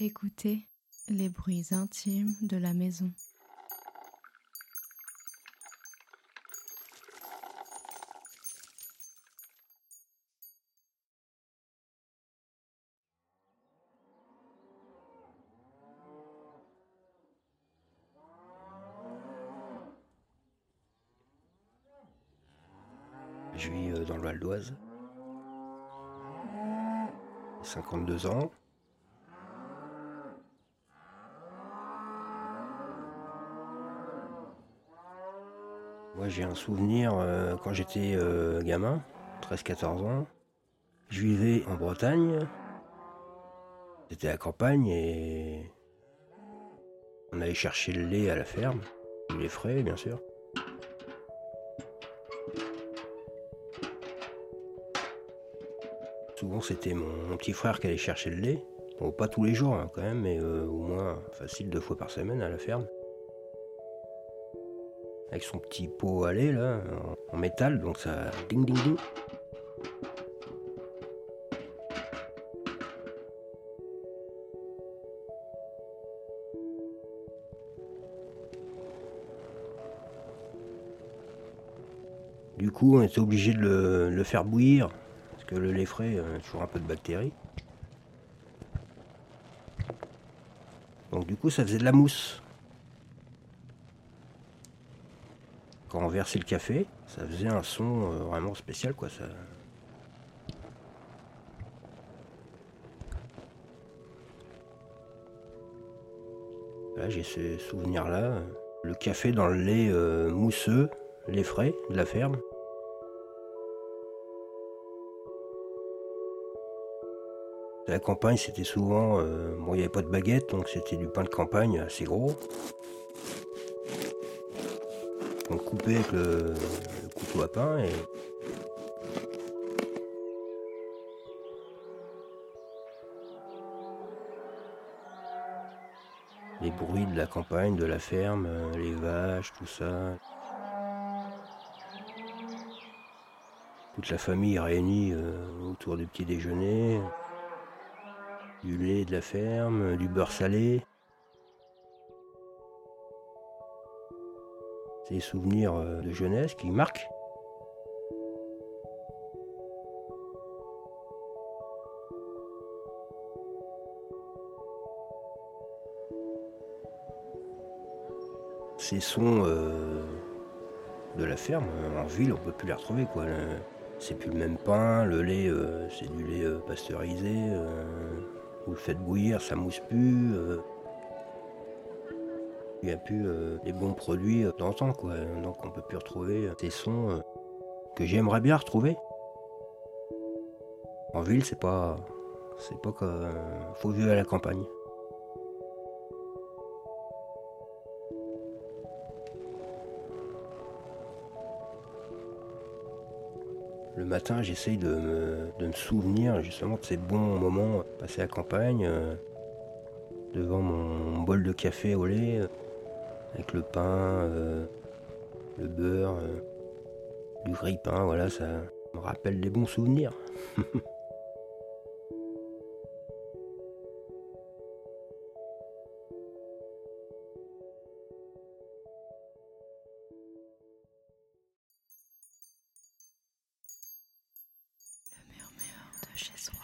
Écoutez les bruits intimes de la maison. Je vis euh, dans le Val d'Oise. 52 ans. J'ai un souvenir euh, quand j'étais euh, gamin, 13-14 ans. Je vivais en Bretagne. C'était à la campagne et on allait chercher le lait à la ferme. Du lait frais bien sûr. Souvent, c'était mon, petit frère qui allait chercher le lait. Bon, pas tous les jours hein, quand même, mais euh, au moins facile deux fois par semaine à la ferme. Avec son petit pot à lait là, en, métal, donc ça ding ding ding. Du coup, on était obligé de le, le faire bouillir, parce que le lait frais, euh, a toujours un peu de bactéries. Donc du coup, ça faisait de la mousse. Quand on versait le café, ça faisait un son euh, vraiment spécial, quoi. Ça... Là, j'ai ce souvenir-là. Le café dans le lait euh, mousseux, lait frais de la ferme. La campagne, c'était souvent. euh, bon, il n'y avait pas de baguette, donc c'était du pain de campagne assez gros. On le coupait avec le, le couteau à pain et. Les bruits de la campagne, de la ferme, euh, les vaches, tout ça. Toute la famille réunie euh, autour du petit déjeuner du lait de la ferme, du beurre salé. Souvenirs euh, de jeunesse qui marquent. Ces sons euh, de la ferme, euh, en ville, on peut plus les retrouver quoi. C'est plus le même pain, le lait, c'est du lait pasteurisé. vous le faites bouillir, ça mousse plus. Il n'y a plus euh, les bons produits euh, d'antan, quoi. Donc on peut plus retrouver euh, ces sons euh, que j'aimerais bien retrouver. En ville, c'est pas. C'est pas que. faut vivre à la campagne. Le matin, j'essaye de me, souvenir justement de ces bons moments passés à la campagne, devant mon bol de café au lait, avec le pain, euh, le beurre, euh, du grille-pain, voilà, ça me rappelle des bons souvenirs. Le murmure de.